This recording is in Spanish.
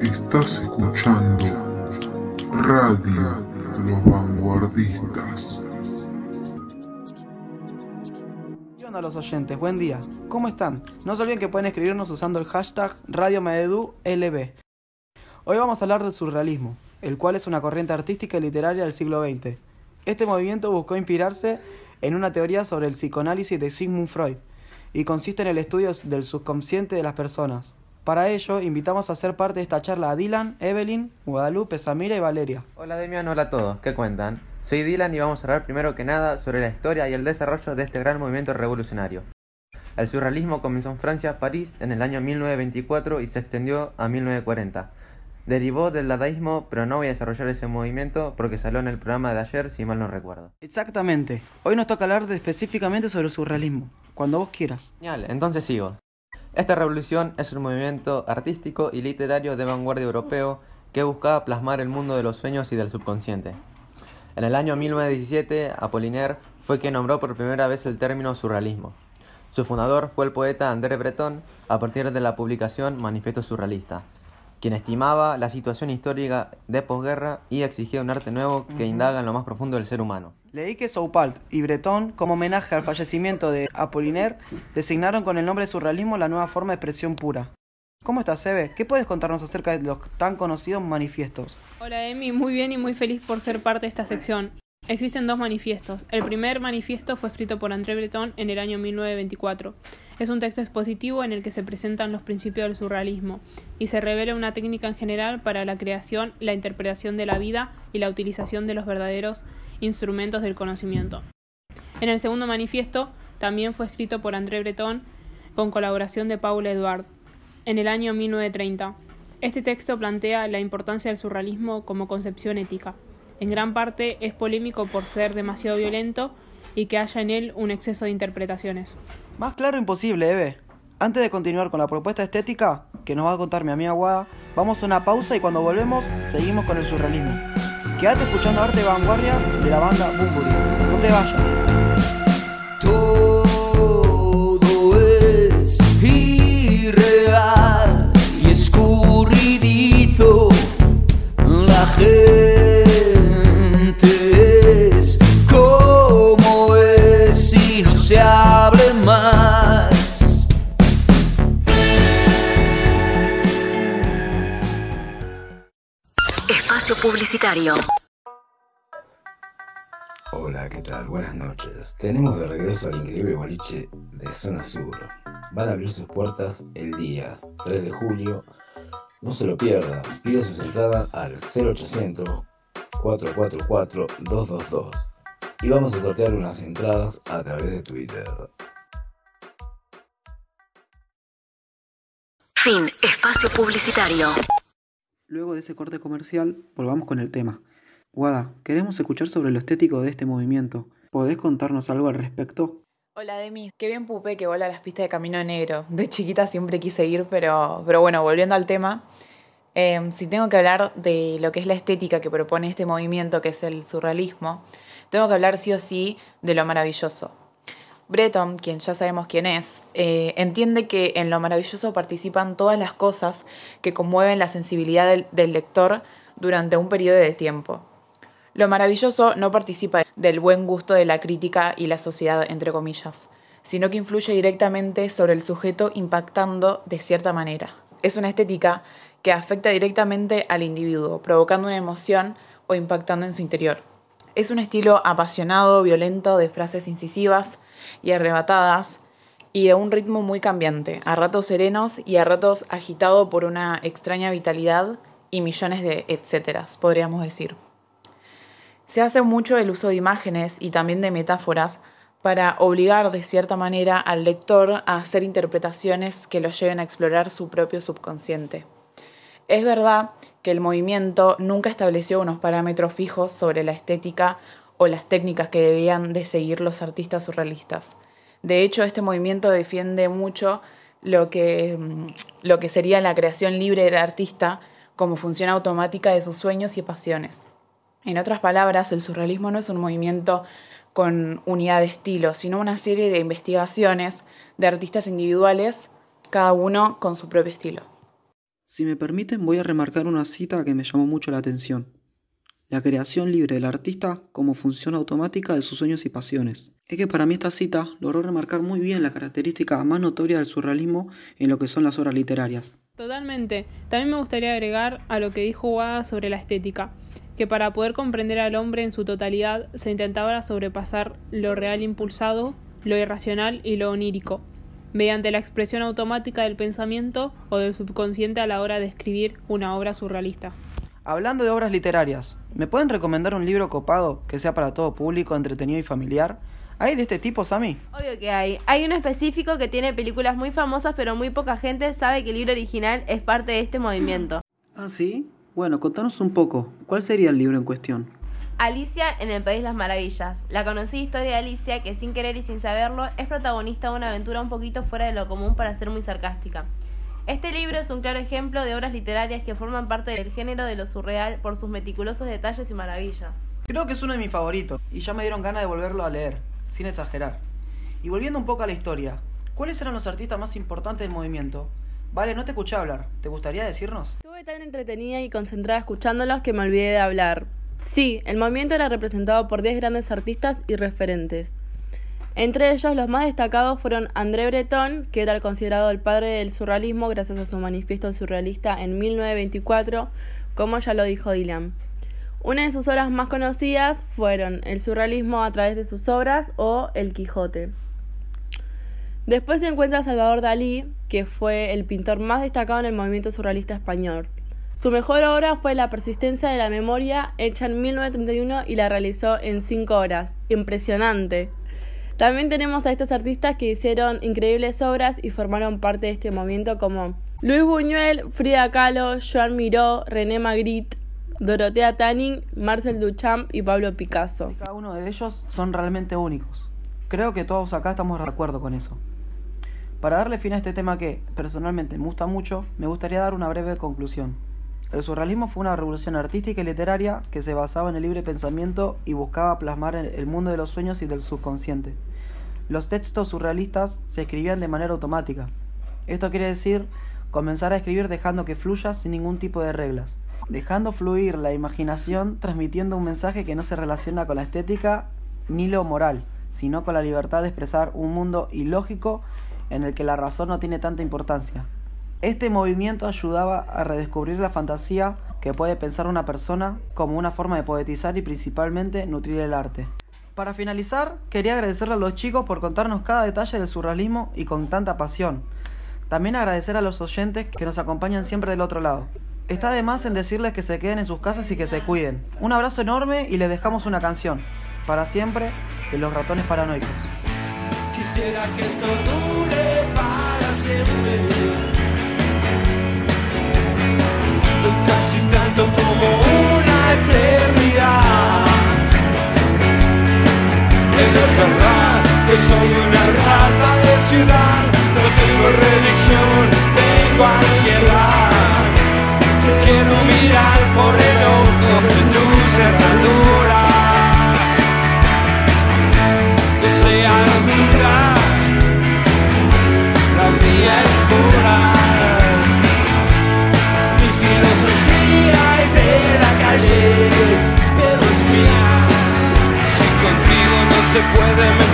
Estás escuchando Radio Los Vanguardistas. ¿Qué onda los oyentes? Buen día. ¿Cómo están? No se olviden que pueden escribirnos usando el hashtag RadioMededuLB. Hoy vamos a hablar del surrealismo, el cual es una corriente artística y literaria del siglo XX. Este movimiento buscó inspirarse en una teoría sobre el psicoanálisis de Sigmund Freud y consiste en el estudio del subconsciente de las personas. Para ello, invitamos a ser parte de esta charla a Dylan, Evelyn, Guadalupe, Samira y Valeria. Hola Demian, hola a todos, ¿qué cuentan? Soy Dylan y vamos a hablar primero que nada sobre la historia y el desarrollo de este gran movimiento revolucionario. El surrealismo comenzó en Francia, París, en el año 1924 y se extendió a 1940. Derivó del dadaísmo, pero no voy a desarrollar ese movimiento porque salió en el programa de ayer, si mal no recuerdo. Exactamente. Hoy nos toca hablar de específicamente sobre el surrealismo. Cuando vos quieras. Genial, entonces sigo. Esta revolución es un movimiento artístico y literario de vanguardia europeo que buscaba plasmar el mundo de los sueños y del subconsciente. En el año 1917, Apollinaire fue quien nombró por primera vez el término surrealismo. Su fundador fue el poeta André Breton a partir de la publicación Manifiesto Surrealista, quien estimaba la situación histórica de posguerra y exigía un arte nuevo que indaga en lo más profundo del ser humano. Leí que Soupalt y Breton, como homenaje al fallecimiento de Apollinaire, designaron con el nombre de surrealismo la nueva forma de expresión pura. ¿Cómo estás, Eve? ¿Qué puedes contarnos acerca de los tan conocidos manifiestos? Hola, Emi, muy bien y muy feliz por ser parte de esta sección. Existen dos manifiestos. El primer manifiesto fue escrito por André Breton en el año 1924. Es un texto expositivo en el que se presentan los principios del surrealismo y se revela una técnica en general para la creación, la interpretación de la vida y la utilización de los verdaderos instrumentos del conocimiento. En el segundo manifiesto también fue escrito por André Breton con colaboración de Paul Edouard en el año 1930. Este texto plantea la importancia del surrealismo como concepción ética. En gran parte es polémico por ser demasiado violento y que haya en él un exceso de interpretaciones. Más claro imposible, Eve. Antes de continuar con la propuesta estética que nos va a contar mi amiga Guada, vamos a una pausa y cuando volvemos seguimos con el surrealismo. Quédate escuchando arte vanguardia de la banda Bumburi. No te vayas. Todo es irreal y escurridizo. La gente Hola, ¿qué tal? Buenas noches. Tenemos de regreso al increíble boliche de Zona Sur. Van a abrir sus puertas el día 3 de julio. No se lo pierda. Pide sus entradas al 0800 444 222. Y vamos a sortear unas entradas a través de Twitter. Fin. Espacio Publicitario. Luego de ese corte comercial, volvamos con el tema. Guada, queremos escuchar sobre lo estético de este movimiento. ¿Podés contarnos algo al respecto? Hola Demis, qué bien pupé que vuela a las pistas de Camino Negro. De chiquita siempre quise ir, pero, pero bueno, volviendo al tema, eh, si tengo que hablar de lo que es la estética que propone este movimiento, que es el surrealismo, tengo que hablar sí o sí de lo maravilloso. Breton, quien ya sabemos quién es, eh, entiende que en lo maravilloso participan todas las cosas que conmueven la sensibilidad del, del lector durante un periodo de tiempo. Lo maravilloso no participa del buen gusto de la crítica y la sociedad, entre comillas, sino que influye directamente sobre el sujeto impactando de cierta manera. Es una estética que afecta directamente al individuo, provocando una emoción o impactando en su interior. Es un estilo apasionado, violento, de frases incisivas y arrebatadas, y de un ritmo muy cambiante, a ratos serenos y a ratos agitado por una extraña vitalidad y millones de etcéteras, podríamos decir. Se hace mucho el uso de imágenes y también de metáforas para obligar de cierta manera al lector a hacer interpretaciones que lo lleven a explorar su propio subconsciente. Es verdad que el movimiento nunca estableció unos parámetros fijos sobre la estética o las técnicas que debían de seguir los artistas surrealistas. De hecho, este movimiento defiende mucho lo que, lo que sería la creación libre del artista como función automática de sus sueños y pasiones. En otras palabras, el surrealismo no es un movimiento con unidad de estilo, sino una serie de investigaciones de artistas individuales, cada uno con su propio estilo. Si me permiten, voy a remarcar una cita que me llamó mucho la atención. La creación libre del artista como función automática de sus sueños y pasiones. Es que para mí esta cita logró remarcar muy bien la característica más notoria del surrealismo en lo que son las obras literarias. Totalmente. También me gustaría agregar a lo que dijo Wada sobre la estética, que para poder comprender al hombre en su totalidad se intentaba sobrepasar lo real impulsado, lo irracional y lo onírico, mediante la expresión automática del pensamiento o del subconsciente a la hora de escribir una obra surrealista. Hablando de obras literarias, ¿me pueden recomendar un libro copado que sea para todo público, entretenido y familiar? ¿Hay de este tipo, Sammy? Obvio que hay. Hay uno específico que tiene películas muy famosas, pero muy poca gente sabe que el libro original es parte de este movimiento. ¿Ah, sí? Bueno, contanos un poco. ¿Cuál sería el libro en cuestión? Alicia en el País de las Maravillas. La conocida historia de Alicia, que sin querer y sin saberlo, es protagonista de una aventura un poquito fuera de lo común para ser muy sarcástica. Este libro es un claro ejemplo de obras literarias que forman parte del género de lo surreal por sus meticulosos detalles y maravillas. Creo que es uno de mis favoritos y ya me dieron ganas de volverlo a leer, sin exagerar. Y volviendo un poco a la historia, ¿cuáles eran los artistas más importantes del movimiento? Vale, no te escuché hablar, ¿te gustaría decirnos? Estuve tan entretenida y concentrada escuchándolos que me olvidé de hablar. Sí, el movimiento era representado por 10 grandes artistas y referentes. Entre ellos, los más destacados fueron André Breton, que era el considerado el padre del surrealismo gracias a su manifiesto surrealista en 1924, como ya lo dijo Dylan. Una de sus obras más conocidas fueron el surrealismo a través de sus obras o El Quijote. Después se encuentra Salvador Dalí, que fue el pintor más destacado en el movimiento surrealista español. Su mejor obra fue La persistencia de la memoria, hecha en 1931 y la realizó en cinco horas. Impresionante. También tenemos a estos artistas que hicieron increíbles obras y formaron parte de este movimiento como Luis Buñuel, Frida Kahlo, Joan Miró, René Magritte, Dorotea Tanning, Marcel Duchamp y Pablo Picasso. Cada uno de ellos son realmente únicos. Creo que todos acá estamos de acuerdo con eso. Para darle fin a este tema que personalmente me gusta mucho, me gustaría dar una breve conclusión. El surrealismo fue una revolución artística y literaria que se basaba en el libre pensamiento y buscaba plasmar el mundo de los sueños y del subconsciente. Los textos surrealistas se escribían de manera automática. Esto quiere decir comenzar a escribir dejando que fluya sin ningún tipo de reglas, dejando fluir la imaginación transmitiendo un mensaje que no se relaciona con la estética ni lo moral, sino con la libertad de expresar un mundo ilógico en el que la razón no tiene tanta importancia. Este movimiento ayudaba a redescubrir la fantasía que puede pensar una persona como una forma de poetizar y principalmente nutrir el arte. Para finalizar, quería agradecerle a los chicos por contarnos cada detalle del surrealismo y con tanta pasión. También agradecer a los oyentes que nos acompañan siempre del otro lado. Está de más en decirles que se queden en sus casas y que se cuiden. Un abrazo enorme y les dejamos una canción. Para siempre, de los ratones paranoicos. Quisiera que esto dure para. soy una rata de ciudad, no tengo religión, tengo ansiedad. Quiero mirar por el ojo de tu cerradura. No seas dura, la mía es pura. Mi filosofía es de la calle, pero es mía. Si contigo no se puede,